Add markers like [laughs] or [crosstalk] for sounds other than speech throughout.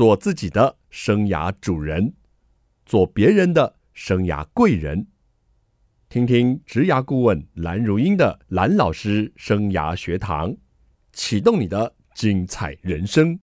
做自己的生涯主人，做别人的生涯贵人。听听职涯顾问蓝如英的蓝老师生涯学堂，启动你的精彩人生。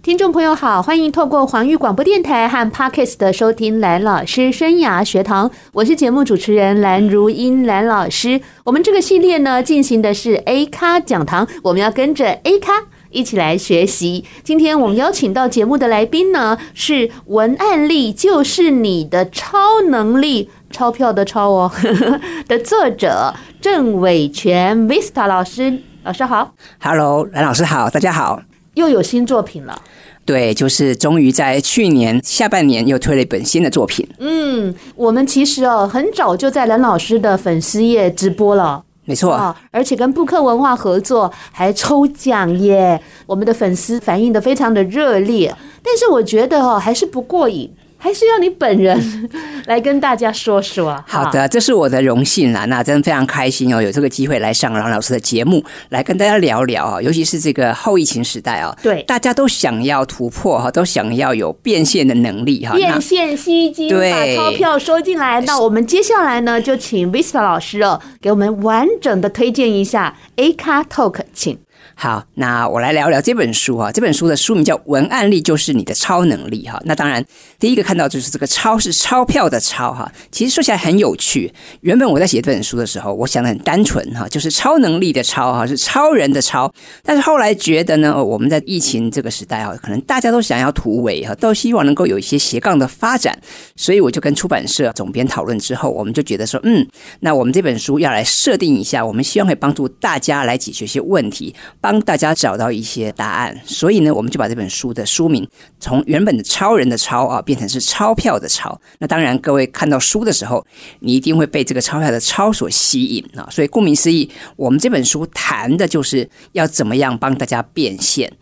听众朋友好，欢迎透过环宇广播电台和 Parkes 的收听蓝老师生涯学堂，我是节目主持人蓝如英蓝老师。我们这个系列呢，进行的是 A 咖讲堂，我们要跟着 A 咖一起来学习。今天我们邀请到节目的来宾呢，是文案力就是你的超能力，钞票的钞哦 [laughs] 的作者郑伟全 Vista 老师，老师好，Hello，蓝老师好，大家好。又有新作品了，对，就是终于在去年下半年又推了一本新的作品。嗯，我们其实哦，很早就在蓝老师的粉丝页直播了，没错啊，而且跟布克文化合作，还抽奖耶，我们的粉丝反应的非常的热烈，但是我觉得哦，还是不过瘾。还是要你本人来跟大家说说。[laughs] 好的，这是我的荣幸啦，那真的非常开心哦，有这个机会来上郎老师的节目，来跟大家聊聊啊，尤其是这个后疫情时代啊，对，大家都想要突破哈，都想要有变现的能力哈，变现吸金，把钞票收进来。那我们接下来呢，就请 Vista 老师哦，给我们完整的推荐一下 A 卡 Talk，请。好，那我来聊聊这本书哈。这本书的书名叫《文案力就是你的超能力》哈。那当然，第一个看到就是这个“钞”是钞票的“钞”哈。其实说起来很有趣。原本我在写这本书的时候，我想的很单纯哈，就是超能力的“超”哈，是超人的“超”。但是后来觉得呢，我们在疫情这个时代哈，可能大家都想要突围哈，都希望能够有一些斜杠的发展。所以我就跟出版社总编讨论之后，我们就觉得说，嗯，那我们这本书要来设定一下，我们希望可以帮助大家来解决一些问题。帮大家找到一些答案，所以呢，我们就把这本书的书名从原本的“超人的超”啊，变成是“钞票的钞”。那当然，各位看到书的时候，你一定会被这个钞票的“钞”所吸引啊。所以，顾名思义，我们这本书谈的就是要怎么样帮大家变现。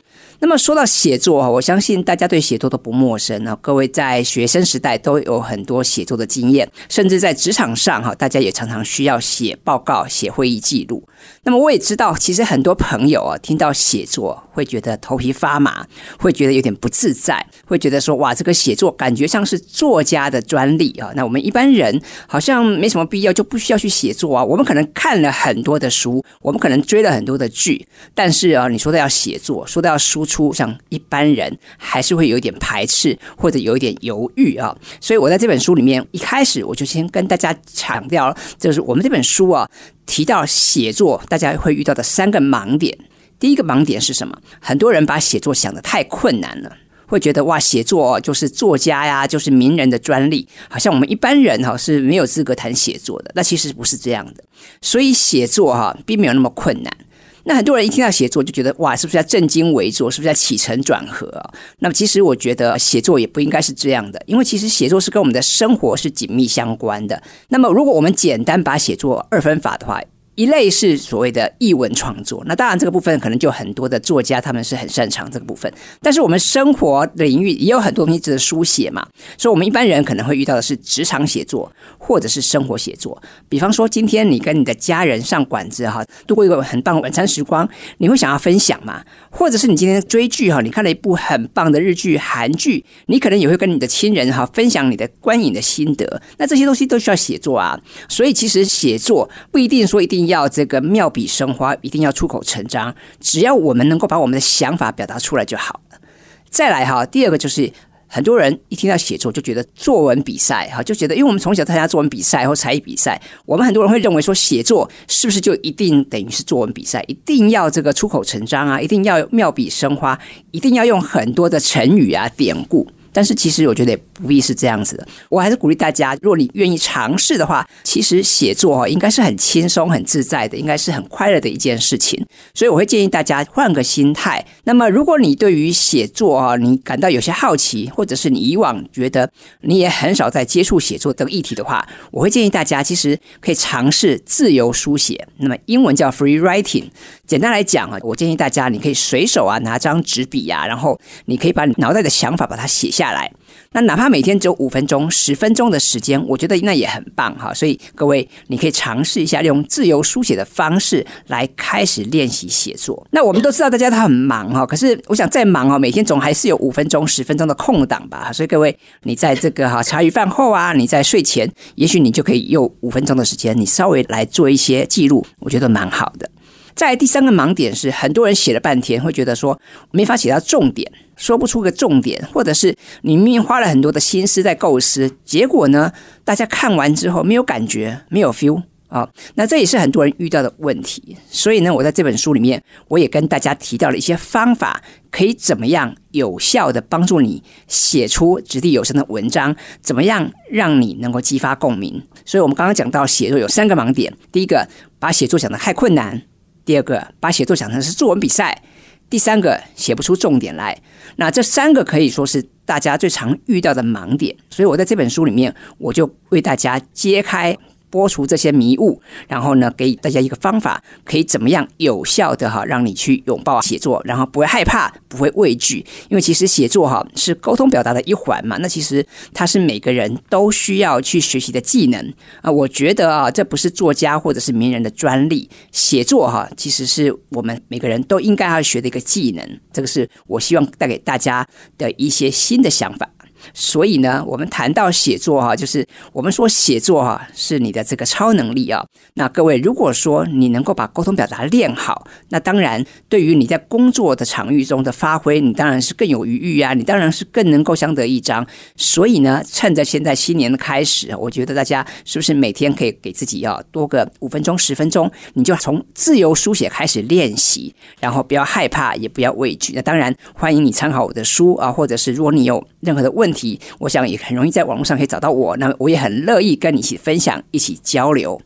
那么说到写作哈，我相信大家对写作都不陌生啊。各位在学生时代都有很多写作的经验，甚至在职场上哈，大家也常常需要写报告、写会议记录。那么我也知道，其实很多朋友啊，听到写作会觉得头皮发麻，会觉得有点不自在，会觉得说哇，这个写作感觉像是作家的专利啊。那我们一般人好像没什么必要，就不需要去写作啊。我们可能看了很多的书，我们可能追了很多的剧，但是啊，你说的要写作，说的要输出。像一般人还是会有一点排斥或者有一点犹豫啊，所以我在这本书里面一开始我就先跟大家强调，就是我们这本书啊提到写作，大家会遇到的三个盲点。第一个盲点是什么？很多人把写作想得太困难了，会觉得哇，写作就是作家呀，就是名人的专利，好像我们一般人哈是没有资格谈写作的。那其实不是这样的，所以写作哈并没有那么困难。那很多人一听到写作就觉得哇，是不是要正襟危坐？是不是要起承转合？那么其实我觉得写作也不应该是这样的，因为其实写作是跟我们的生活是紧密相关的。那么如果我们简单把写作二分法的话，一类是所谓的译文创作，那当然这个部分可能就很多的作家他们是很擅长这个部分，但是我们生活的领域也有很多东西值得书写嘛，所以我们一般人可能会遇到的是职场写作或者是生活写作。比方说今天你跟你的家人上馆子哈，度过一个很棒的晚餐时光，你会想要分享嘛？或者是你今天追剧哈，你看了一部很棒的日剧、韩剧，你可能也会跟你的亲人哈分享你的观影的心得。那这些东西都需要写作啊，所以其实写作不一定说一定。要这个妙笔生花，一定要出口成章。只要我们能够把我们的想法表达出来就好了。再来哈，第二个就是很多人一听到写作就觉得作文比赛哈，就觉得因为我们从小参加作文比赛或才艺比赛，我们很多人会认为说写作是不是就一定等于是作文比赛，一定要这个出口成章啊，一定要妙笔生花，一定要用很多的成语啊典故。但是其实我觉得不必是这样子的，我还是鼓励大家，如果你愿意尝试的话，其实写作哈应该是很轻松、很自在的，应该是很快乐的一件事情。所以我会建议大家换个心态。那么如果你对于写作啊，你感到有些好奇，或者是你以往觉得你也很少在接触写作这个议题的话，我会建议大家其实可以尝试自由书写。那么英文叫 free writing。简单来讲啊，我建议大家你可以随手啊拿张纸笔呀，然后你可以把你脑袋的想法把它写下来。那哪怕每天只有五分钟、十分钟的时间，我觉得那也很棒哈。所以各位，你可以尝试一下用自由书写的方式来开始练习写作。那我们都知道大家都很忙哈，可是我想再忙哦，每天总还是有五分钟、十分钟的空档吧。所以各位，你在这个哈茶余饭后啊，你在睡前，也许你就可以用五分钟的时间，你稍微来做一些记录，我觉得蛮好的。再第三个盲点是，很多人写了半天，会觉得说没法写到重点，说不出个重点，或者是你明明花了很多的心思在构思，结果呢，大家看完之后没有感觉，没有 feel 啊，那这也是很多人遇到的问题。所以呢，我在这本书里面，我也跟大家提到了一些方法，可以怎么样有效的帮助你写出掷地有声的文章，怎么样让你能够激发共鸣。所以我们刚刚讲到写作有三个盲点，第一个，把写作讲得太困难。第二个，把写作想成是作文比赛；第三个，写不出重点来。那这三个可以说是大家最常遇到的盲点，所以我在这本书里面，我就为大家揭开。拨除这些迷雾，然后呢，给大家一个方法，可以怎么样有效的哈，让你去拥抱写作，然后不会害怕，不会畏惧，因为其实写作哈是沟通表达的一环嘛。那其实它是每个人都需要去学习的技能啊。我觉得啊，这不是作家或者是名人的专利，写作哈其实是我们每个人都应该要学的一个技能。这个是我希望带给大家的一些新的想法。所以呢，我们谈到写作哈，就是我们说写作哈是你的这个超能力啊。那各位，如果说你能够把沟通表达练好，那当然对于你在工作的场域中的发挥，你当然是更有余裕啊，你当然是更能够相得益彰。所以呢，趁着现在新年的开始，我觉得大家是不是每天可以给自己要多个五分钟、十分钟，你就从自由书写开始练习，然后不要害怕，也不要畏惧。那当然欢迎你参考我的书啊，或者是如果你有任何的问题。我想也很容易在网络上可以找到我。那我也很乐意跟你一起分享，一起交流。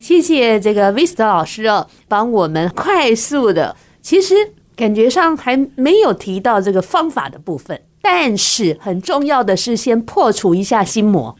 谢谢这个 Vista 老师哦，帮我们快速的，其实感觉上还没有提到这个方法的部分，但是很重要的是先破除一下心魔，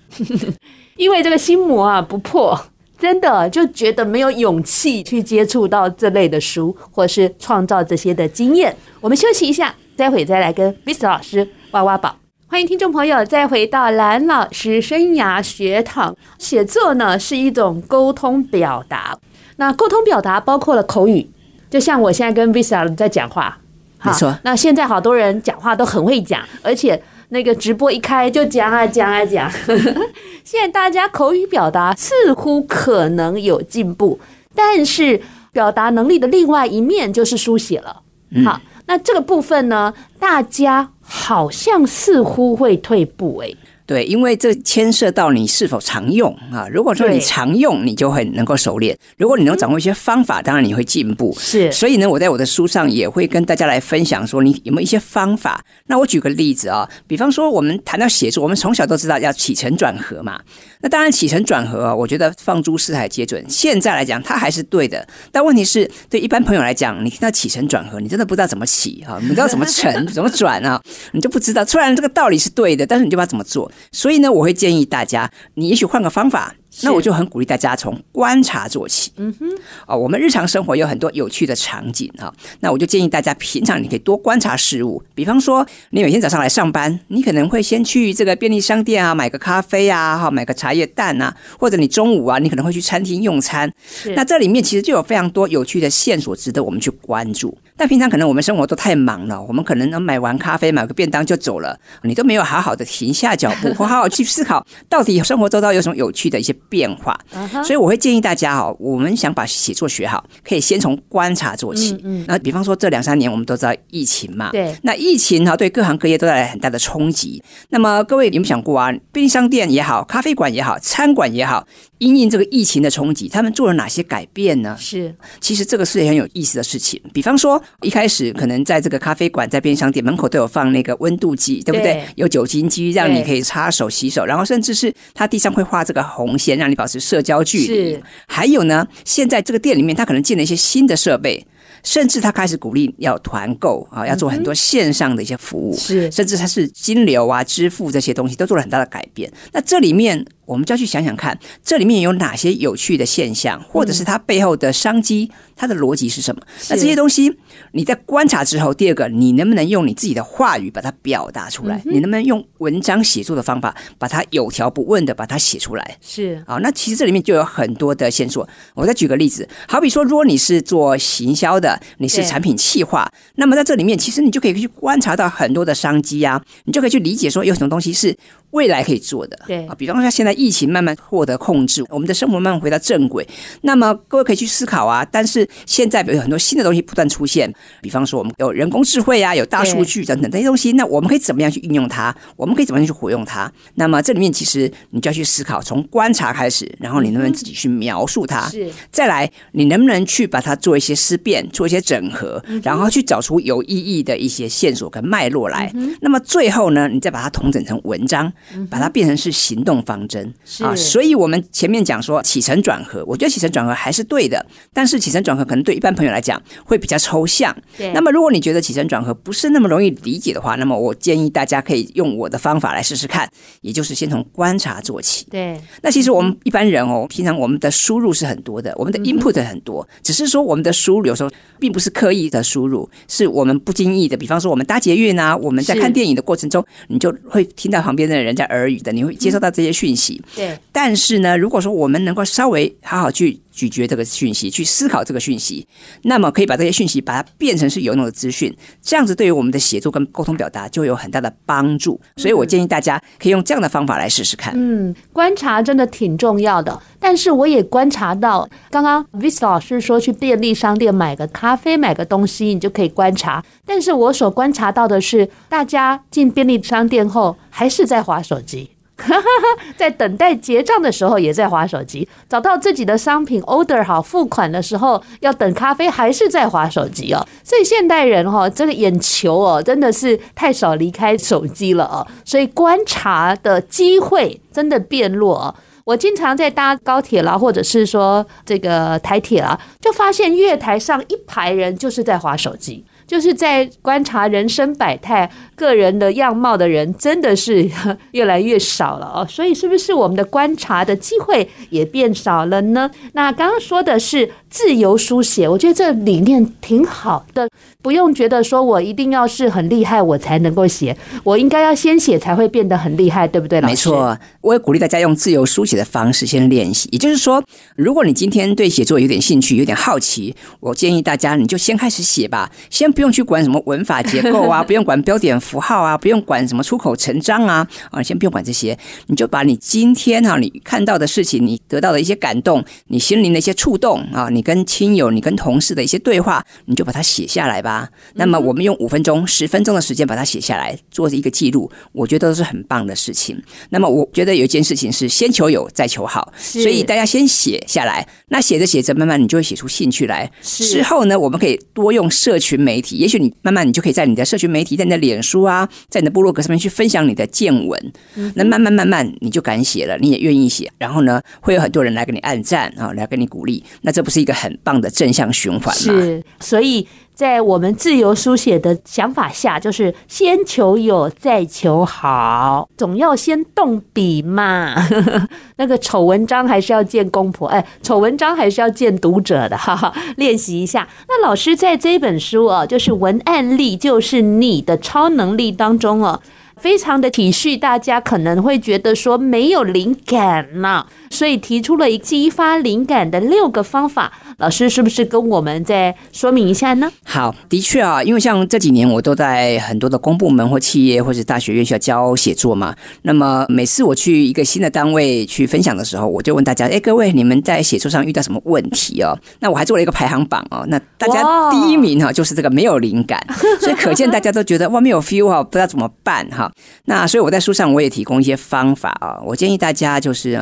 [laughs] 因为这个心魔啊不破，真的就觉得没有勇气去接触到这类的书，或是创造这些的经验。我们休息一下，待会再来跟 Vista 老师挖挖宝。欢迎听众朋友再回到蓝老师生涯学堂。写作呢是一种沟通表达，那沟通表达包括了口语，就像我现在跟 Vista 在讲话，没错。那现在好多人讲话都很会讲，而且那个直播一开就讲啊讲啊讲。[laughs] 现在大家口语表达似乎可能有进步，但是表达能力的另外一面就是书写了。好，那这个部分呢，大家。好像似乎会退步诶。对，因为这牵涉到你是否常用啊。如果说你常用，你就会能够熟练；如果你能掌握一些方法，当然你会进步。是，所以呢，我在我的书上也会跟大家来分享，说你有没有一些方法。那我举个例子啊，比方说我们谈到写作，我们从小都知道要起承转合嘛。那当然起承转合啊，我觉得放诸四海皆准。现在来讲，它还是对的。但问题是，对一般朋友来讲，你听到起承转合，你真的不知道怎么起啊，你不知道怎么承，怎么转啊，你就不知道。虽然这个道理是对的，但是你就不知道怎么做。所以呢，我会建议大家，你也许换个方法。那我就很鼓励大家从观察做起。嗯哼，哦，我们日常生活有很多有趣的场景哈。那我就建议大家平常你可以多观察事物。比方说，你每天早上来上班，你可能会先去这个便利商店啊买个咖啡啊，哈，买个茶叶蛋啊，或者你中午啊，你可能会去餐厅用餐。那这里面其实就有非常多有趣的线索值得我们去关注。但平常可能我们生活都太忙了，我们可能能买完咖啡买个便当就走了，你都没有好好的停下脚步，[laughs] 或好好去思考到底生活周遭有什么有趣的一些。变化，所以我会建议大家哈，我们想把写作学好，可以先从观察做起。嗯，那比方说这两三年我们都知道疫情嘛，对，那疫情哈对各行各业都带来很大的冲击。那么各位有没有想过啊？便利商店也好，咖啡馆也好，餐馆也好，因应这个疫情的冲击，他们做了哪些改变呢？是，其实这个是很有意思的事情。比方说一开始可能在这个咖啡馆、在便利商店门口都有放那个温度计，对不对？有酒精机让你可以擦手洗手，然后甚至是它地上会画这个红线。让你保持社交距离。还有呢，现在这个店里面，它可能进了一些新的设备，甚至他开始鼓励要团购啊，要做很多线上的一些服务，是，甚至他是金流啊、支付这些东西都做了很大的改变。那这里面。我们就要去想想看，这里面有哪些有趣的现象，或者是它背后的商机，它的逻辑是什么？那这些东西你在观察之后，第二个，你能不能用你自己的话语把它表达出来？你能不能用文章写作的方法把它有条不紊的把它写出来？是啊，那其实这里面就有很多的线索。我再举个例子，好比说，如果你是做行销的，你是产品企划，那么在这里面，其实你就可以去观察到很多的商机啊，你就可以去理解说有什么东西是未来可以做的。对啊，比方说现在疫情慢慢获得控制，我们的生活慢慢回到正轨。那么各位可以去思考啊。但是现在有很多新的东西不断出现，比方说我们有人工智慧啊，有大数据等等这些东西。那我们可以怎么样去运用它？我们可以怎么样去活用它？那么这里面其实你就要去思考，从观察开始，然后你能不能自己去描述它？是。再来，你能不能去把它做一些思辨，做一些整合，然后去找出有意义的一些线索跟脉络来？那么最后呢，你再把它统整成文章，把它变成是行动方针啊。所以，我们前面讲说起承转合，我觉得起承转合还是对的，但是起承转合可能对一般朋友来讲会比较抽象。对。那么，如果你觉得起承转合不是那么容易理解的话，那么我建议大家可以用我的方法来试试看，也就是先从观察做起。对。那其实我们一般人哦，平常我们的输入是很多的，我们的 input 很多，只是说我们的输入有时候并不是刻意的输入，是我们不经意的。比方说，我们搭捷运啊，我们在看电影的过程中，你就会听到旁边的人在耳语的，你会接收到这些讯息。对。但是呢，如果说我们能够稍微好好去咀嚼这个讯息，去思考这个讯息，那么可以把这些讯息把它变成是有用的资讯，这样子对于我们的写作跟沟通表达就有很大的帮助。所以我建议大家可以用这样的方法来试试看。嗯，观察真的挺重要的。但是我也观察到，刚刚 Vis 老师说去便利商店买个咖啡、买个东西，你就可以观察。但是我所观察到的是，大家进便利商店后还是在划手机。[laughs] 在等待结账的时候，也在划手机；找到自己的商品 order 好付款的时候，要等咖啡，还是在划手机哦。所以现代人哈，这个眼球哦，真的是太少离开手机了哦。所以观察的机会真的变弱。哦我经常在搭高铁啦，或者是说这个台铁啦，就发现月台上一排人就是在划手机。就是在观察人生百态、个人的样貌的人，真的是 [laughs] 越来越少了哦。所以，是不是我们的观察的机会也变少了呢？那刚刚说的是自由书写，我觉得这理念挺好的，不用觉得说我一定要是很厉害我才能够写，我应该要先写才会变得很厉害，对不对？没错，我也鼓励大家用自由书写的方式先练习。也就是说，如果你今天对写作有点兴趣、有点好奇，我建议大家你就先开始写吧，先不。不用去管什么文法结构啊，[laughs] 不用管标点符号啊，不用管什么出口成章啊，啊，先不用管这些，你就把你今天哈、啊，你看到的事情，你得到的一些感动，你心灵的一些触动啊，你跟亲友、你跟同事的一些对话，你就把它写下来吧。那么我们用五分钟、十分钟的时间把它写下来，做一个记录，我觉得都是很棒的事情。那么我觉得有一件事情是先求有，再求好，所以大家先写下来。那写着写着，慢慢你就会写出兴趣来。之后呢，我们可以多用社群媒体。也许你慢慢，你就可以在你的社群媒体，在你的脸书啊，在你的部落格上面去分享你的见闻。那慢慢慢慢，你就敢写了，你也愿意写。然后呢，会有很多人来给你按赞啊，来给你鼓励。那这不是一个很棒的正向循环吗？是，所以。在我们自由书写的想法下，就是先求有，再求好，总要先动笔嘛。[laughs] 那个丑文章还是要见公婆，哎，丑文章还是要见读者的，哈哈，练习一下。那老师在这本书啊，就是文案力，就是你的超能力当中哦。非常的体恤大家可能会觉得说没有灵感呐，所以提出了一激发灵感的六个方法。老师是不是跟我们再说明一下呢？好，的确啊，因为像这几年我都在很多的公部门或企业或者大学院校教写作嘛。那么每次我去一个新的单位去分享的时候，我就问大家：哎，各位你们在写作上遇到什么问题哦？那我还做了一个排行榜哦。那大家第一名哈就是这个没有灵感，所以可见大家都觉得哇没有 feel 啊，不知道怎么办哈。那所以我在书上我也提供一些方法啊，我建议大家就是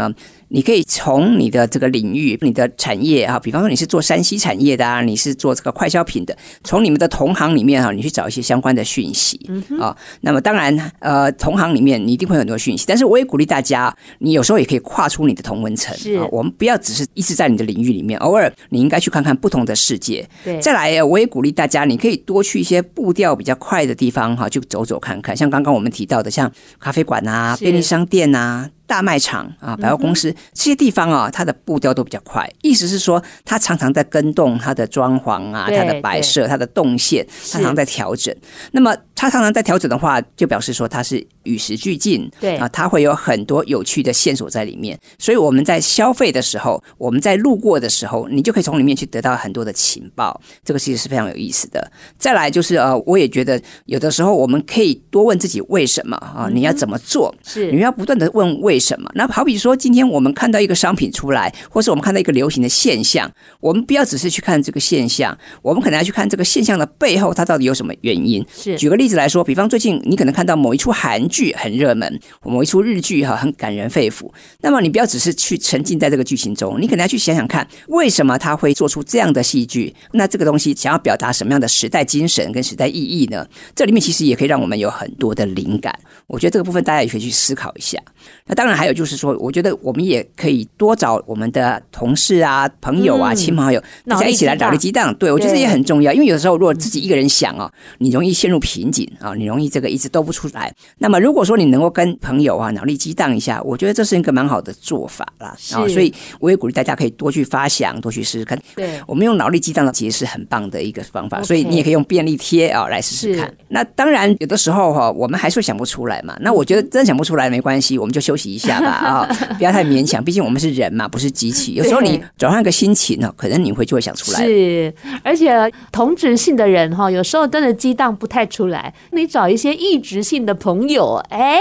你可以从你的这个领域、你的产业啊，比方说你是做山西产业的啊，你是做这个快消品的，从你们的同行里面哈，你去找一些相关的讯息啊。那么当然，呃，同行里面你一定会有很多讯息，但是我也鼓励大家，你有时候也可以跨出你的同温层啊。我们不要只是一直在你的领域里面，偶尔你应该去看看不同的世界。对，再来，我也鼓励大家，你可以多去一些步调比较快的地方哈，去走走看看，像刚刚我们提到的，像咖啡馆啊、便利商店啊。大卖场啊，百货公司、嗯、这些地方啊，它的步调都比较快。意思是说，它常常在跟动它的装潢啊，它的摆设、它的动线，它常常在调整。那么，它常常在调整的话，就表示说它是与时俱进。对啊，它会有很多有趣的线索在里面。所以我们在消费的时候，我们在路过的时候，你就可以从里面去得到很多的情报。这个其实是非常有意思的。再来就是呃，我也觉得有的时候我们可以多问自己为什么啊？你要怎么做？是你要不断的问为。什么？那好比说，今天我们看到一个商品出来，或是我们看到一个流行的现象，我们不要只是去看这个现象，我们可能要去看这个现象的背后，它到底有什么原因。是，举个例子来说，比方最近你可能看到某一出韩剧很热门，某一出日剧哈很感人肺腑，那么你不要只是去沉浸在这个剧情中，你可能要去想想看，为什么他会做出这样的戏剧？那这个东西想要表达什么样的时代精神跟时代意义呢？这里面其实也可以让我们有很多的灵感。我觉得这个部分大家也可以去思考一下。那当然。还有就是说，我觉得我们也可以多找我们的同事啊、朋友啊、亲朋好友，大家一起来脑力激荡。对，我觉得这也很重要，因为有的时候如果自己一个人想啊，你容易陷入瓶颈啊，你容易这个一直都不出来。那么如果说你能够跟朋友啊脑力激荡一下，我觉得这是一个蛮好的做法啦。啊，所以我也鼓励大家可以多去发想，多去试试看。对，我们用脑力激荡的其实是很棒的一个方法，所以你也可以用便利贴啊来试试看。那当然有的时候哈，我们还是会想不出来嘛。那我觉得真想不出来没关系，我们就休息一下吧 [laughs] 啊。不要太勉强，毕竟我们是人嘛，不是机器。[laughs] 有时候你转换个心情呢，可能你会就会想出来。是，而且同质性的人哈，有时候真的激荡不太出来。你找一些异质性的朋友，哎，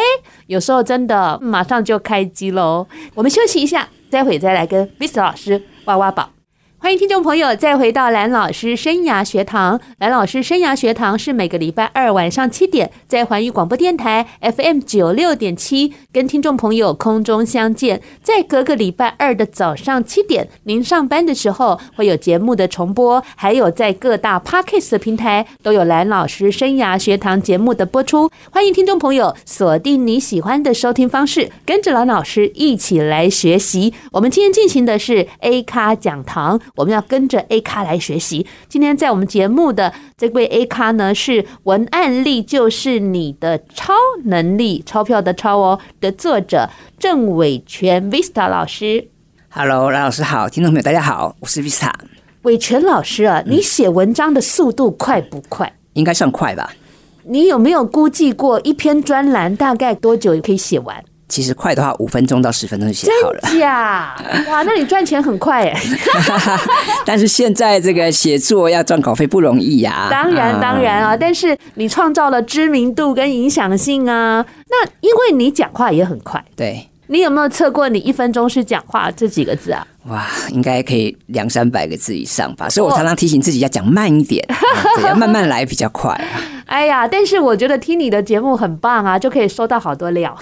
有时候真的马上就开机喽。我们休息一下，待会再来跟 Vista 老师挖挖宝。欢迎听众朋友再回到蓝老师生涯学堂。蓝老师生涯学堂是每个礼拜二晚上七点在环宇广播电台 FM 九六点七跟听众朋友空中相见。在隔个礼拜二的早上七点，您上班的时候会有节目的重播，还有在各大 Podcast 的平台都有蓝老师生涯学堂节目的播出。欢迎听众朋友锁定你喜欢的收听方式，跟着蓝老师一起来学习。我们今天进行的是 A 咖讲堂。我们要跟着 A 咖来学习。今天在我们节目的这位 A 咖呢，是文案力就是你的超能力，钞票的钞哦的作者郑伟全 Vista 老师。Hello，蓝老师好，听众朋友大家好，我是 Vista。伟全老师啊，你写文章的速度快不快？嗯，应该算快吧。你有没有估计过一篇专栏大概多久可以写完？其实快的话，五分钟到十分钟就写好了。真假？哇，那你赚钱很快耶！[laughs] 但是现在这个写作要赚稿费不容易呀。当然，当然啊，但是你创造了知名度跟影响性啊。那因为你讲话也很快，对。你有没有测过你一分钟是讲话这几个字啊？哇，应该可以两三百个字以上吧。所以我常常提醒自己要讲慢一点，[laughs] 要慢慢来比较快啊。哎呀，但是我觉得听你的节目很棒啊，就可以收到好多料。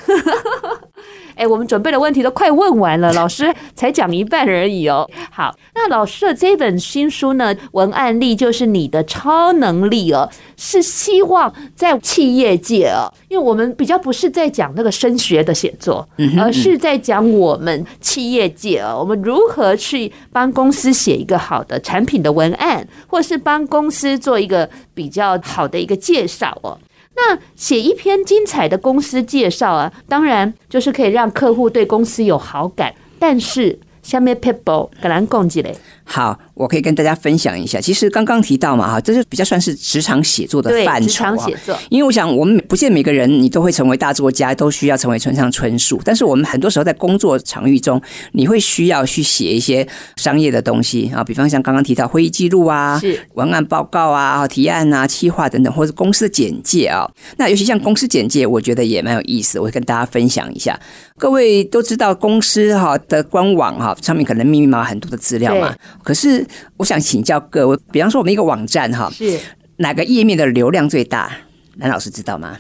哎，我们准备的问题都快问完了，老师才讲一半而已哦。[laughs] 好，那老师的这本新书呢，文案力就是你的超能力哦，是希望在企业界哦，因为我们比较不是在讲那个升学的写作，而是在讲我们企业界哦，我们如何去帮公司写一个好的产品的文案，或是帮公司做一个比较好的一个介绍哦。那写一篇精彩的公司介绍啊，当然就是可以让客户对公司有好感，但是下面 people 跟咱讲一下。好，我可以跟大家分享一下。其实刚刚提到嘛，哈，这就比较算是职场写作的范畴。职场写作，因为我想，我们不见每个人你都会成为大作家，都需要成为村上春树。但是我们很多时候在工作场域中，你会需要去写一些商业的东西啊，比方像刚刚提到会议记录啊、文案报告啊、提案啊、企划等等，或者公司的简介啊。那尤其像公司简介，我觉得也蛮有意思，我会跟大家分享一下。各位都知道公司哈的官网哈上面可能密密麻麻很多的资料嘛。可是，我想请教各位，比方说我们一个网站哈，是哪个页面的流量最大？蓝老师知道吗？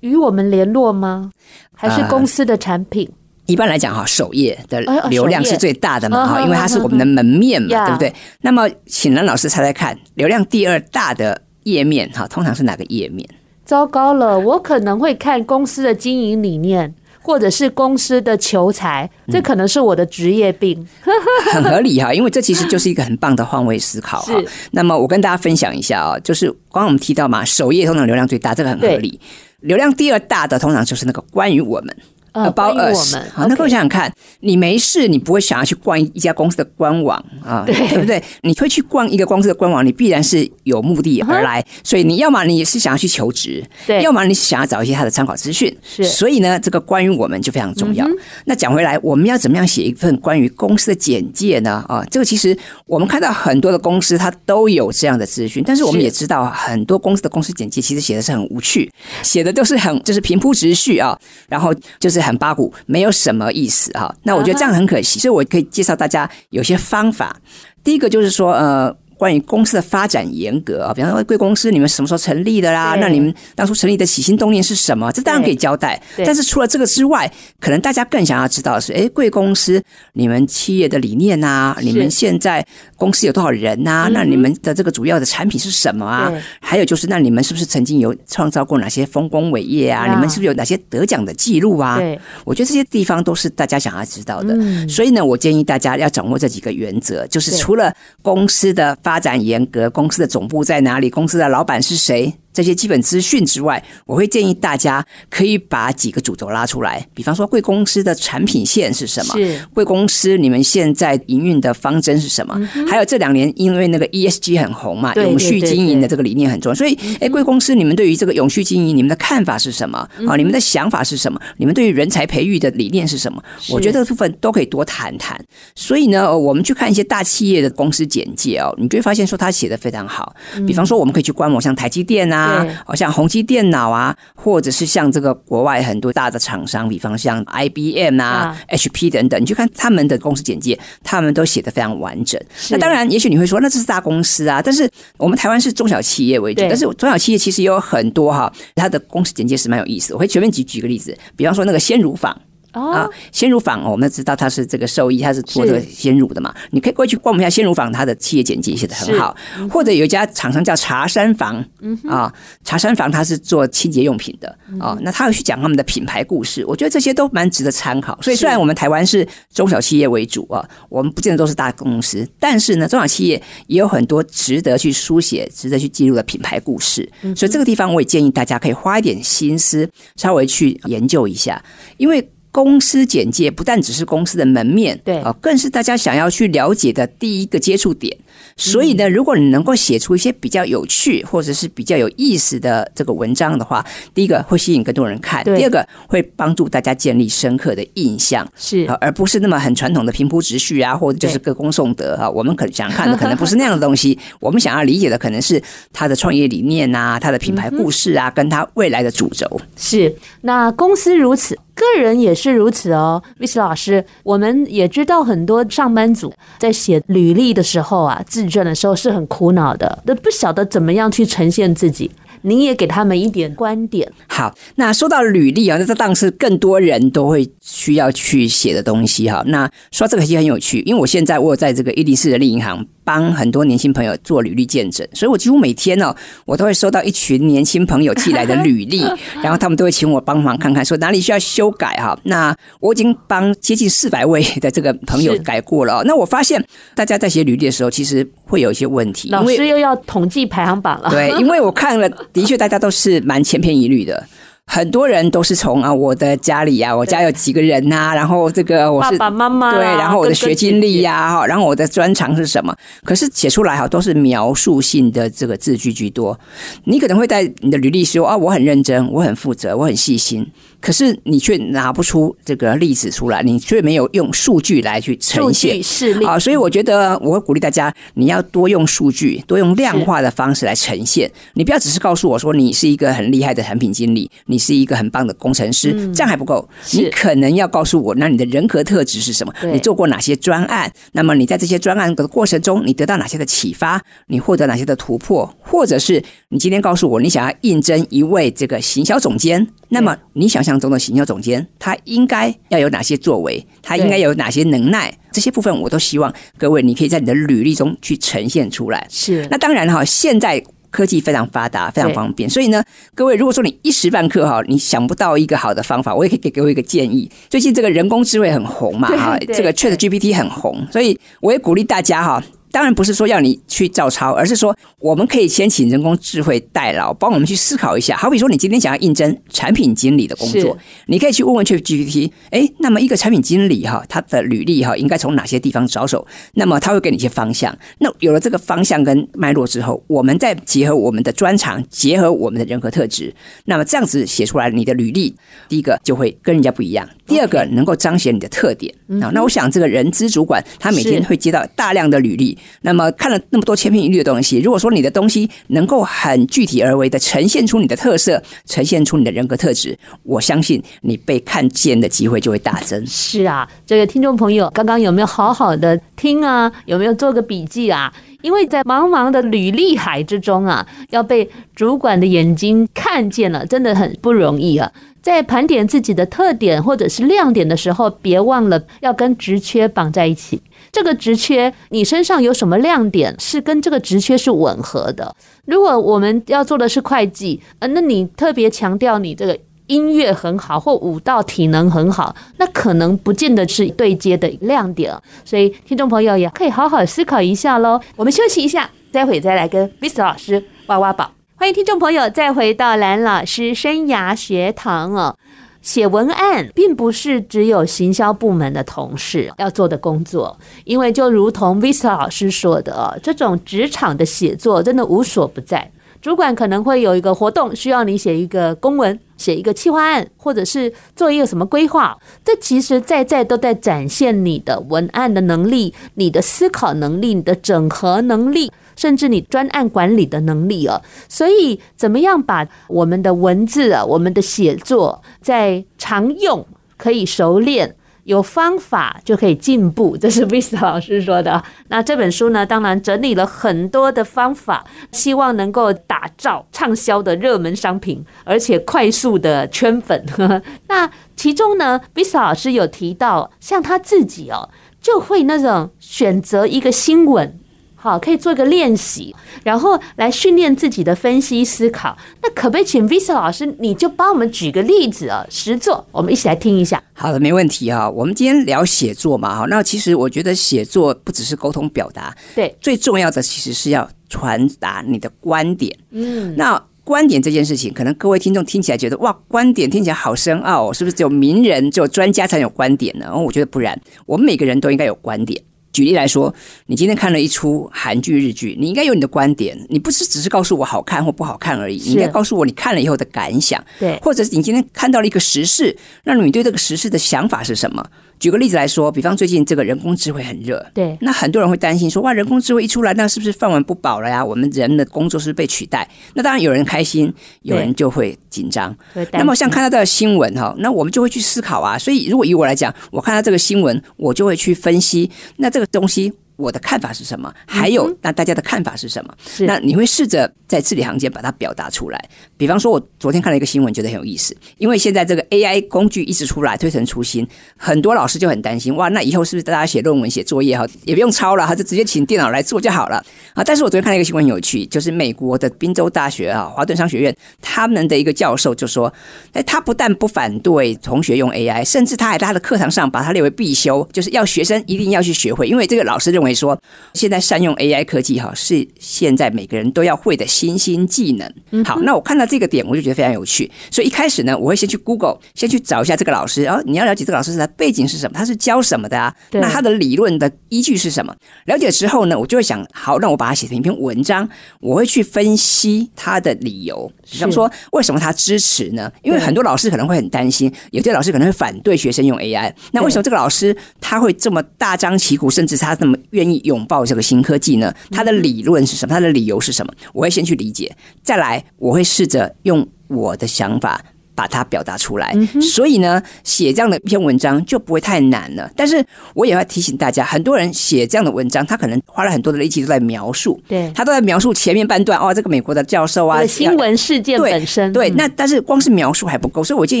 与我们联络吗？还是公司的产品？一般来讲哈，首页的流量是最大的嘛哈，哦、因为它是我们的门面嘛，哦、对不对？那么，请蓝老师猜猜看，流量第二大的页面哈，通常是哪个页面？糟糕了，我可能会看公司的经营理念。或者是公司的求财，这可能是我的职业病，嗯、[laughs] 很合理哈，因为这其实就是一个很棒的换位思考哈。是那么我跟大家分享一下啊，就是刚刚我们提到嘛，首页通常流量最大，这个很合理。流量第二大的通常就是那个关于我们。呃，包括我们好，那各位想想看，你没事，你不会想要去逛一家公司的官网啊，[laughs] 对不对？你会去逛一个公司的官网，你必然是有目的而来，[laughs] 所以你要么你是想要去求职，对，要么你是想要找一些他的参考资讯，是。所以呢，这个关于我们就非常重要。那讲回来，我们要怎么样写一份关于公司的简介呢？啊，这个其实我们看到很多的公司它都有这样的资讯，但是我们也知道很多公司的公司简介其实写的是很无趣，写的都是很就是平铺直叙啊，然后就是。很八股，没有什么意思哈。那我觉得这样很可惜，所以我可以介绍大家有些方法。第一个就是说，呃。关于公司的发展严格啊，比方说贵公司你们什么时候成立的啦？那你们当初成立的起心动念是什么？这当然可以交代。但是除了这个之外，可能大家更想要知道的是，哎，贵公司你们企业的理念啊，你们现在公司有多少人啊？嗯、那你们的这个主要的产品是什么啊？还有就是，那你们是不是曾经有创造过哪些丰功伟业啊？啊你们是不是有哪些得奖的记录啊？我觉得这些地方都是大家想要知道的。嗯、所以呢，我建议大家要掌握这几个原则，就是除了公司的。发展严格，公司的总部在哪里？公司的老板是谁？这些基本资讯之外，我会建议大家可以把几个主轴拉出来。比方说，贵公司的产品线是什么？是贵公司你们现在营运的方针是什么？嗯、还有这两年因为那个 ESG 很红嘛，永续经营的这个理念很重要。所以，哎，贵公司你们对于这个永续经营，你们的看法是什么？啊、嗯，你们的想法是什么？你们对于人才培育的理念是什么？我觉得这部分都可以多谈谈。所以呢，我们去看一些大企业的公司简介哦，你就会发现说他写的非常好。比方说，我们可以去观摩像台积电啊。啊，好像宏基电脑啊，或者是像这个国外很多大的厂商，比方像 IBM 啊、HP 等等，你去看他们的公司简介，他们都写的非常完整。那当然，也许你会说，那这是大公司啊，但是我们台湾是中小企业为主，但是中小企业其实也有很多哈，它的公司简介是蛮有意思。我会随便举举个例子，比方说那个鲜乳坊。啊，鲜乳坊，我们知道它是这个兽医，它是做这个鲜乳的嘛。你可以过去逛一下鲜乳坊，它的企业简介写得很好。嗯、或者有一家厂商叫茶山房，嗯、啊，茶山房它是做清洁用品的啊。那他会去讲他们的品牌故事，我觉得这些都蛮值得参考。所以虽然我们台湾是中小企业为主啊，我们不见得都是大公司，但是呢，中小企业也有很多值得去书写、值得去记录的品牌故事。所以这个地方我也建议大家可以花一点心思，稍微去研究一下，因为。公司简介不但只是公司的门面，对啊，更是大家想要去了解的第一个接触点。所以呢，如果你能够写出一些比较有趣或者是比较有意思的这个文章的话，第一个会吸引更多人看，第二个会帮助大家建立深刻的印象，是而不是那么很传统的平铺直叙啊，或者就是歌功颂德啊。[laughs] 我们可想看的可能不是那样的东西，我们想要理解的可能是他的创业理念啊，他的品牌故事啊，跟他未来的主轴。是，那公司如此。个人也是如此哦，Miss 老师，我们也知道很多上班族在写履历的时候啊，自传的时候是很苦恼的，都不晓得怎么样去呈现自己。您也给他们一点观点。好，那说到履历啊，那这当然是更多人都会需要去写的东西哈。那说这个也很有趣，因为我现在我有在这个104人力银行帮很多年轻朋友做履历见证，所以我几乎每天哦，我都会收到一群年轻朋友寄来的履历，[laughs] 然后他们都会请我帮忙看看，说哪里需要修改哈。那我已经帮接近四百位的这个朋友改过了。那我发现大家在写履历的时候，其实会有一些问题。老师又要统计排行榜了。对，因为我看了。的确，大家都是蛮千篇一律的。很多人都是从啊，我的家里啊，我家有几个人呐、啊，然后这个我是爸爸妈妈对，然后我的学经历呀，哈，然后我的专长是什么？可是写出来哈，都是描述性的这个字句居多。你可能会在你的履历说啊，我很认真，我很负责，我很细心。可是你却拿不出这个例子出来，你却没有用数据来去呈现事例啊，所以我觉得我会鼓励大家，你要多用数据，多用量化的方式来呈现。你不要只是告诉我说你是一个很厉害的产品经理，你是一个很棒的工程师，嗯、这样还不够。你可能要告诉我，那你的人格特质是什么？你做过哪些专案？那么你在这些专案的过程中，你得到哪些的启发？你获得哪些的突破？或者是你今天告诉我，你想要应征一位这个行销总监？那么你想象中的行销总监，他应该要有哪些作为？他应该有哪些能耐？这些部分我都希望各位，你可以在你的履历中去呈现出来。是。那当然哈，现在。科技非常发达，非常方便，所以呢，各位如果说你一时半刻哈，你想不到一个好的方法，我也可以给各位一个建议。最近这个人工智慧很红嘛，哈，这个 ChatGPT 很红，所以我也鼓励大家哈。当然不是说要你去照抄，而是说我们可以先请人工智慧代劳，帮我们去思考一下。好比说，你今天想要应征产品经理的工作，你可以去问问 ChatGPT。哎，那么一个产品经理哈，他的履历哈，应该从哪些地方着手？那么他会给你一些方向。那有了这个方向跟脉络之后，我们再结合我们的专长，结合我们的人格特质，那么这样子写出来，你的履历第一个就会跟人家不一样，第二个能够彰显你的特点。啊，那我想这个人资主管他每天会接到大量的履历。那么看了那么多千篇一律的东西，如果说你的东西能够很具体而为的呈现出你的特色，呈现出你的人格特质，我相信你被看见的机会就会大增。是啊，这个听众朋友刚刚有没有好好的听啊？有没有做个笔记啊？因为在茫茫的履历海之中啊，要被主管的眼睛看见了，真的很不容易啊。在盘点自己的特点或者是亮点的时候，别忘了要跟职缺绑在一起。这个职缺你身上有什么亮点，是跟这个职缺是吻合的。如果我们要做的是会计，呃，那你特别强调你这个音乐很好或舞蹈体能很好，那可能不见得是对接的亮点。所以听众朋友也可以好好思考一下喽。我们休息一下，待会再来跟 Mr 老师挖挖宝。欢迎听众朋友再回到蓝老师生涯学堂哦。写文案并不是只有行销部门的同事要做的工作，因为就如同 Vista 老师说的哦，这种职场的写作真的无所不在。主管可能会有一个活动需要你写一个公文，写一个企划案，或者是做一个什么规划，这其实在在都在展现你的文案的能力、你的思考能力、你的整合能力。甚至你专案管理的能力哦，所以怎么样把我们的文字啊，我们的写作在常用可以熟练，有方法就可以进步，这是 Vista 老师说的。那这本书呢，当然整理了很多的方法，希望能够打造畅销的热门商品，而且快速的圈粉。[laughs] 那其中呢，Vista 老师有提到，像他自己哦，就会那种选择一个新闻。好，可以做一个练习，然后来训练自己的分析思考。那可不可以请 Vista 老师，你就帮我们举个例子啊，实作，我们一起来听一下。好的，没问题哈。我们今天聊写作嘛，哈，那其实我觉得写作不只是沟通表达，对，最重要的其实是要传达你的观点。嗯，那观点这件事情，可能各位听众听起来觉得哇，观点听起来好深奥，是不是只有名人、只有专家才有观点呢？哦，我觉得不然，我们每个人都应该有观点。举例来说，你今天看了一出韩剧、日剧，你应该有你的观点，你不是只是告诉我好看或不好看而已，你应该告诉我你看了以后的感想，对，或者是你今天看到了一个时事，那你对这个时事的想法是什么？举个例子来说，比方最近这个人工智慧很热，对，那很多人会担心说，哇，人工智慧一出来，那是不是饭碗不保了呀？我们人的工作是不是被取代？那当然有人开心，有人就会紧张。那么像看到这个新闻哈，那我们就会去思考啊。所以如果以我来讲，我看到这个新闻，我就会去分析，那这个东西。我的看法是什么？还有，那大家的看法是什么？是，那你会试着在字里行间把它表达出来。比方说，我昨天看了一个新闻，觉得很有意思。因为现在这个 AI 工具一直出来，推陈出新，很多老师就很担心，哇，那以后是不是大家写论文、写作业哈，也不用抄了，哈，就直接请电脑来做就好了啊？但是我昨天看了一个新闻，很有趣，就是美国的宾州大学啊，华顿商学院他们的一个教授就说，哎，他不但不反对同学用 AI，甚至他还在他的课堂上把它列为必修，就是要学生一定要去学会，因为这个老师认为。说现在善用 AI 科技哈，是现在每个人都要会的新兴技能。好，那我看到这个点，我就觉得非常有趣。所以一开始呢，我会先去 Google，先去找一下这个老师。哦，你要了解这个老师他的背景是什么，他是教什么的啊？那他的理论的依据是什么？了解之后呢，我就会想，好，让我把它写成一篇文章。我会去分析他的理由，比方说为什么他支持呢？因为很多老师可能会很担心，有些老师可能会反对学生用 AI。那为什么这个老师他会这么大张旗鼓，甚至他这么愿意拥抱这个新科技呢？他的理论是什么？他的理由是什么？我会先去理解，再来我会试着用我的想法把它表达出来。嗯、所以呢，写这样的一篇文章就不会太难了。但是我也要提醒大家，很多人写这样的文章，他可能花了很多的力气都在描述，对，他都在描述前面半段哦，这个美国的教授啊，新闻事件本身，对，对嗯、那但是光是描述还不够，所以我建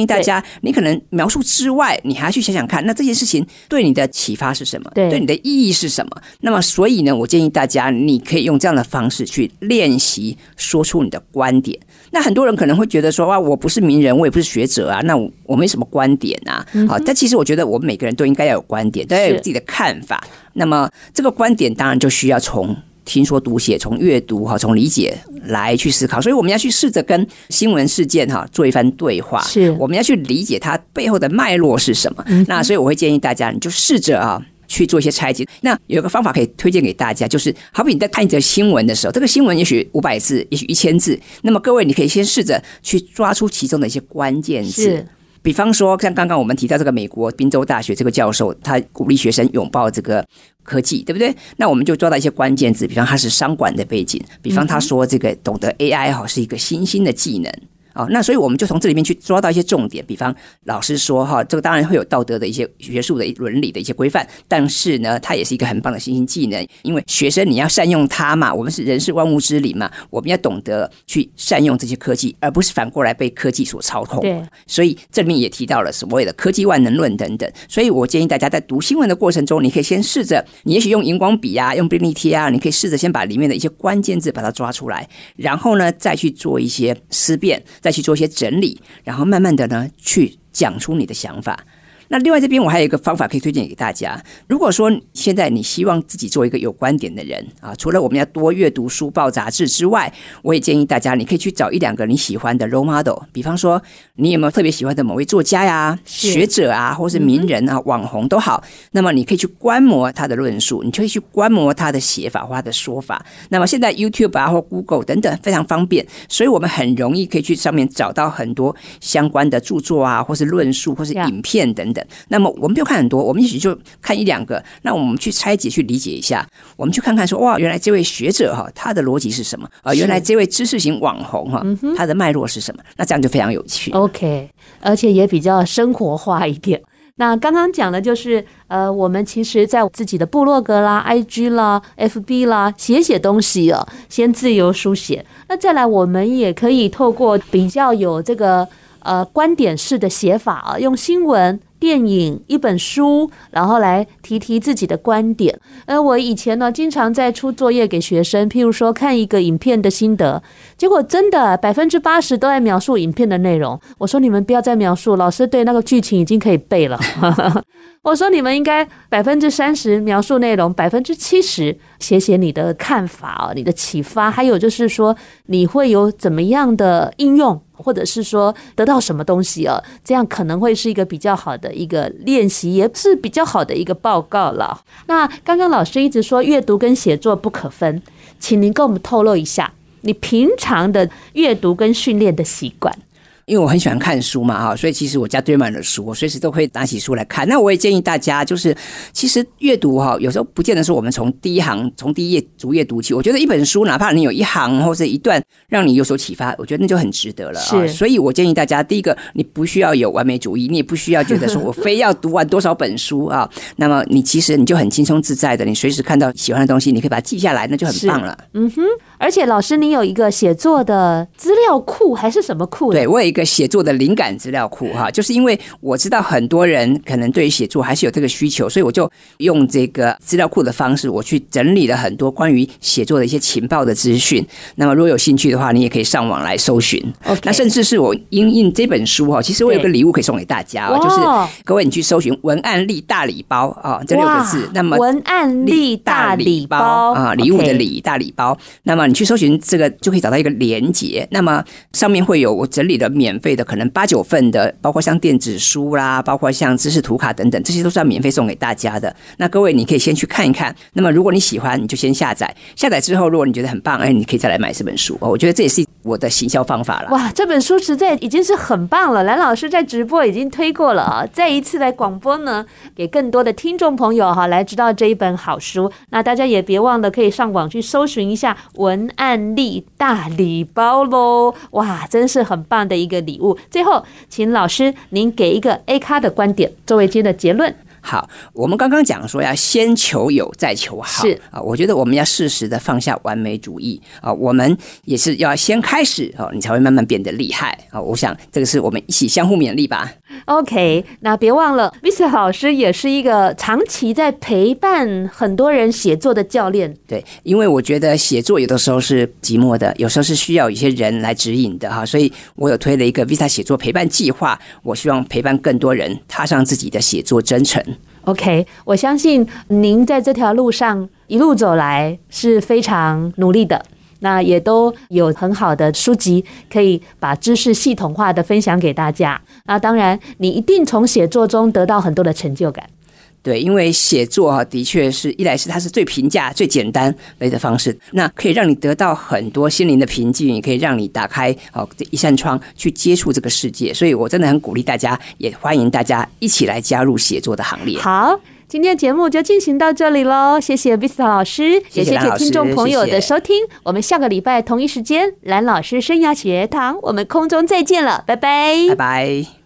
议大家，你可能描述之外，你还要去想想看，那这件事情对你的启发是什么？对，对你的意义是什么？那么，所以呢，我建议大家，你可以用这样的方式去练习说出你的观点。那很多人可能会觉得说，哇，我不是名人，我也不是学者啊，那我我没什么观点啊。好，但其实我觉得，我们每个人都应该要有观点，都要有自己的看法。那么，这个观点当然就需要从听说读写、从阅读哈、从理解来去思考。所以，我们要去试着跟新闻事件哈做一番对话。是，我们要去理解它背后的脉络是什么。那所以，我会建议大家，你就试着啊。去做一些拆解。那有一个方法可以推荐给大家，就是好比你在看一则新闻的时候，这个新闻也许五百字，也许一千字。那么各位，你可以先试着去抓出其中的一些关键字。比方说，像刚刚我们提到这个美国宾州大学这个教授，他鼓励学生拥抱这个科技，对不对？那我们就抓到一些关键字，比方他是商管的背景，比方他说这个懂得 AI 哈是一个新兴的技能。哦，那所以我们就从这里面去抓到一些重点，比方老师说哈，这个当然会有道德的一些学术的伦理的一些规范，但是呢，它也是一个很棒的新兴技能，因为学生你要善用它嘛，我们是人是万物之灵嘛，我们要懂得去善用这些科技，而不是反过来被科技所操控。对，所以这里面也提到了所谓的科技万能论等等，所以我建议大家在读新闻的过程中，你可以先试着，你也许用荧光笔啊，用便利贴啊，你可以试着先把里面的一些关键字把它抓出来，然后呢，再去做一些思辨。再去做一些整理，然后慢慢的呢，去讲出你的想法。那另外这边我还有一个方法可以推荐给大家。如果说现在你希望自己做一个有观点的人啊，除了我们要多阅读书报杂志之外，我也建议大家你可以去找一两个你喜欢的 role model。比方说，你有没有特别喜欢的某位作家呀、学者啊，或是名人啊、网红都好。那么你可以去观摩他的论述，你就可以去观摩他的写法或他的说法。那么现在 YouTube 啊或 Google 等等非常方便，所以我们很容易可以去上面找到很多相关的著作啊，或是论述，或是影片等等。那么我们不用看很多，我们也许就看一两个。那我们去拆解、去理解一下，我们去看看说，哇，原来这位学者哈，他的逻辑是什么？啊，原来这位知识型网红哈，他的脉络是什么？那这样就非常有趣。OK，而且也比较生活化一点。[laughs] 那刚刚讲的就是，呃，我们其实在自己的部落格啦、IG 啦、FB 啦写写东西哦，先自由书写。那再来，我们也可以透过比较有这个呃观点式的写法啊，用新闻。电影、一本书，然后来提提自己的观点。呃，我以前呢，经常在出作业给学生，譬如说看一个影片的心得，结果真的百分之八十都在描述影片的内容。我说你们不要再描述，老师对那个剧情已经可以背了。[laughs] 我说你们应该百分之三十描述内容，百分之七十写写你的看法哦，你的启发，还有就是说你会有怎么样的应用。或者是说得到什么东西哦，这样可能会是一个比较好的一个练习，也是比较好的一个报告了。那刚刚老师一直说阅读跟写作不可分，请您跟我们透露一下你平常的阅读跟训练的习惯。因为我很喜欢看书嘛，哈，所以其实我家堆满了书，我随时都会拿起书来看。那我也建议大家，就是其实阅读哈，有时候不见得是我们从第一行、从第一页逐页读起。我觉得一本书，哪怕你有一行或者一段让你有所启发，我觉得那就很值得了啊。所以我建议大家，第一个，你不需要有完美主义，你也不需要觉得说我非要读完多少本书啊。那么你其实你就很轻松自在的，你随时看到喜欢的东西，你可以把它记下来，那就很棒了。嗯哼。而且老师，你有一个写作的资料库还是什么库？对，我有一个写作的灵感资料库哈，就是因为我知道很多人可能对于写作还是有这个需求，所以我就用这个资料库的方式，我去整理了很多关于写作的一些情报的资讯。那么如果有兴趣的话，你也可以上网来搜寻。那甚至是我因应这本书哈，其实我有个礼物可以送给大家，就是各位你去搜寻文案力大礼包啊，这六个字。那么文案力大礼包啊，礼物的礼大礼包。那么你去搜寻这个就可以找到一个连接，那么上面会有我整理的免免费的，可能八九份的，包括像电子书啦，包括像知识图卡等等，这些都是要免费送给大家的。那各位你可以先去看一看，那么如果你喜欢，你就先下载。下载之后，如果你觉得很棒，哎，你可以再来买这本书哦。我觉得这也是我的行销方法了。哇，这本书实在已经是很棒了。蓝老师在直播已经推过了啊，再一次来广播呢，给更多的听众朋友哈来知道这一本好书。那大家也别忘了可以上网去搜寻一下文案力大礼包喽！哇，真是很棒的一个礼物。最后，请老师您给一个 A 咖的观点作为今天的结论。好，我们刚刚讲说要先求有，再求好。是啊，我觉得我们要适时的放下完美主义啊，我们也是要先开始哦，你才会慢慢变得厉害啊。我想这个是我们一起相互勉励吧。OK，那别忘了，Vista 老师也是一个长期在陪伴很多人写作的教练。对，因为我觉得写作有的时候是寂寞的，有时候是需要一些人来指引的哈，所以我有推了一个 Vista 写作陪伴计划，我希望陪伴更多人踏上自己的写作征程。OK，我相信您在这条路上一路走来是非常努力的，那也都有很好的书籍可以把知识系统化的分享给大家。那当然，你一定从写作中得到很多的成就感。对，因为写作哈，的确是一来是它是最平价、最简单类的方式，那可以让你得到很多心灵的平静，也可以让你打开哦这一扇窗去接触这个世界。所以我真的很鼓励大家，也欢迎大家一起来加入写作的行列。好，今天的节目就进行到这里喽，谢谢 Vista 老师，也谢谢听众朋友的收听。谢谢。我们下个礼拜同一时间，蓝老师生涯学堂，我们空中再见了，拜拜，拜拜。